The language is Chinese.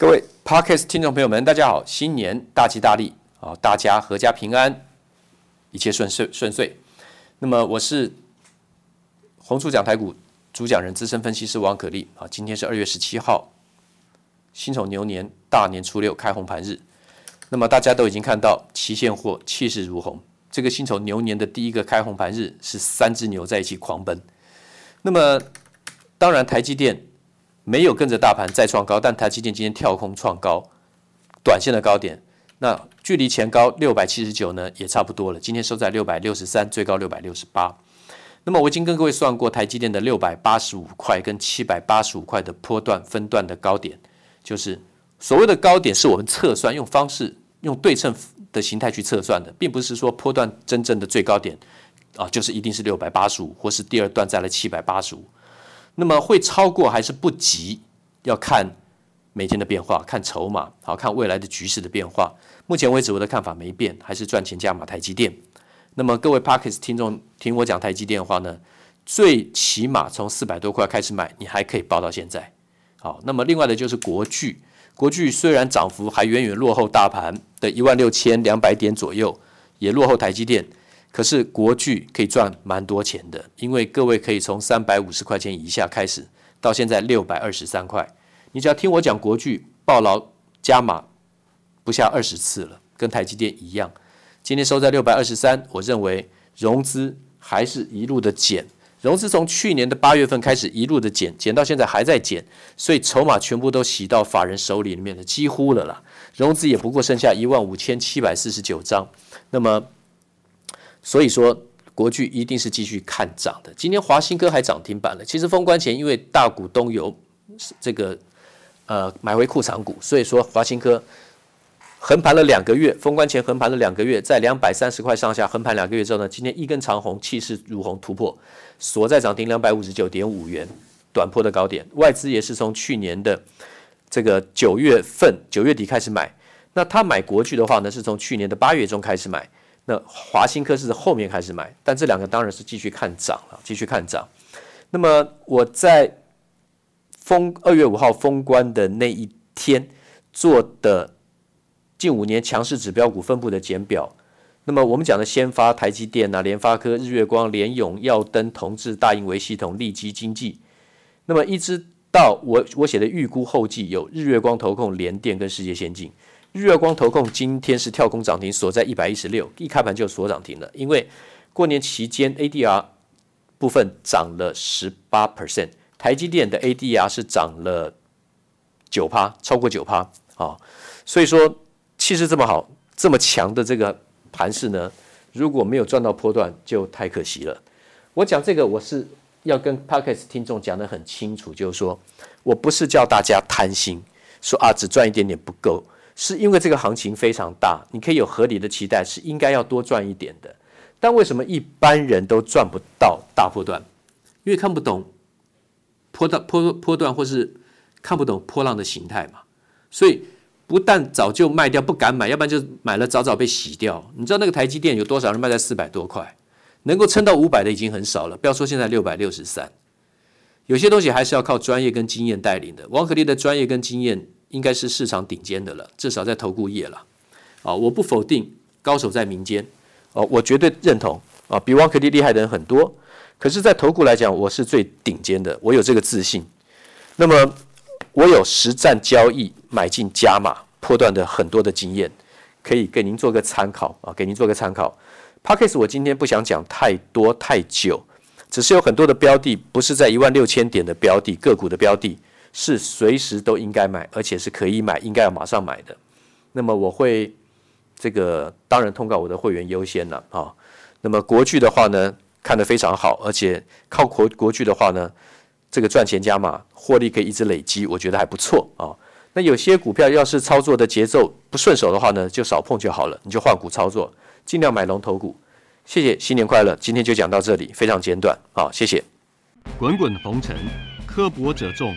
各位 Podcast 听众朋友们，大家好，新年大吉大利啊！大家阖家平安，一切顺遂顺遂。那么我是红树讲台股主讲人、资深分析师王可立啊。今天是二月十七号，辛丑牛年大年初六开红盘日。那么大家都已经看到期现货气势如虹。这个辛丑牛年的第一个开红盘日是三只牛在一起狂奔。那么当然台积电。没有跟着大盘再创高，但台积电今天跳空创高，短线的高点，那距离前高六百七十九呢也差不多了。今天收在六百六十三，最高六百六十八。那么我已经跟各位算过台积电的六百八十五块跟七百八十五块的波段分段的高点，就是所谓的高点是我们测算用方式用对称的形态去测算的，并不是说波段真正的最高点啊，就是一定是六百八十五，或是第二段在了七百八十五。那么会超过还是不及？要看每天的变化，看筹码，好看未来的局势的变化。目前为止，我的看法没变，还是赚钱加码台积电。那么各位 Parkers 听众听我讲台积电的话呢，最起码从四百多块开始买，你还可以抱到现在。好，那么另外的就是国巨，国巨虽然涨幅还远远落后大盘的一万六千两百点左右，也落后台积电。可是国巨可以赚蛮多钱的，因为各位可以从三百五十块钱以下开始，到现在六百二十三块，你只要听我讲国巨抱牢加码不下二十次了，跟台积电一样。今天收在六百二十三，我认为融资还是一路的减，融资从去年的八月份开始一路的减，减到现在还在减，所以筹码全部都洗到法人手里面了，几乎了啦。融资也不过剩下一万五千七百四十九张，那么。所以说，国巨一定是继续看涨的。今天华新科还涨停板了。其实封关前，因为大股东有这个呃买回库藏股，所以说华新科横盘了两个月。封关前横盘了两个月，在两百三十块上下横盘两个月之后呢，今天一根长红，气势如虹突破，锁在涨停两百五十九点五元，短波的高点。外资也是从去年的这个九月份九月底开始买。那他买国巨的话呢，是从去年的八月中开始买。那华新科是后面开始买，但这两个当然是继续看涨了，继续看涨。那么我在封二月五号封关的那一天做的近五年强势指标股分布的简表。那么我们讲的先发台积电啊、联发科、日月光、联咏、耀登、同志、大英微系统、利基经济。那么一直到我我写的预估后继有日月光投控、联电跟世界先进。日月光投控今天是跳空涨停，锁在一百一十六，一开盘就锁涨停了。因为过年期间 ADR 部分涨了十八 percent，台积电的 ADR 是涨了九趴，超过九趴啊。所以说气势这么好，这么强的这个盘势呢，如果没有赚到波段，就太可惜了。我讲这个，我是要跟 Podcast 听众讲得很清楚，就是说我不是叫大家贪心，说啊只赚一点点不够。是因为这个行情非常大，你可以有合理的期待，是应该要多赚一点的。但为什么一般人都赚不到大波段？因为看不懂波段、波波段，或是看不懂波浪的形态嘛。所以不但早就卖掉，不敢买，要不然就买了早早被洗掉。你知道那个台积电有多少人卖在四百多块？能够撑到五百的已经很少了，不要说现在六百六十三。有些东西还是要靠专业跟经验带领的。王可立的专业跟经验。应该是市场顶尖的了，至少在投顾业了。啊，我不否定高手在民间，哦，我绝对认同啊，比王可立厉害的人很多。可是，在投顾来讲，我是最顶尖的，我有这个自信。那么，我有实战交易买进加码破段的很多的经验，可以给您做个参考啊，给您做个参考。Podcast 我今天不想讲太多太久，只是有很多的标的不是在一万六千点的标的个股的标的。是随时都应该买，而且是可以买，应该要马上买的。那么我会这个当然通告我的会员优先了啊。那么国剧的话呢，看得非常好，而且靠国国剧的话呢，这个赚钱加码，获利可以一直累积，我觉得还不错啊。那有些股票要是操作的节奏不顺手的话呢，就少碰就好了，你就换股操作，尽量买龙头股。谢谢，新年快乐！今天就讲到这里，非常简短啊，谢谢。滚滚红尘。刻薄者众，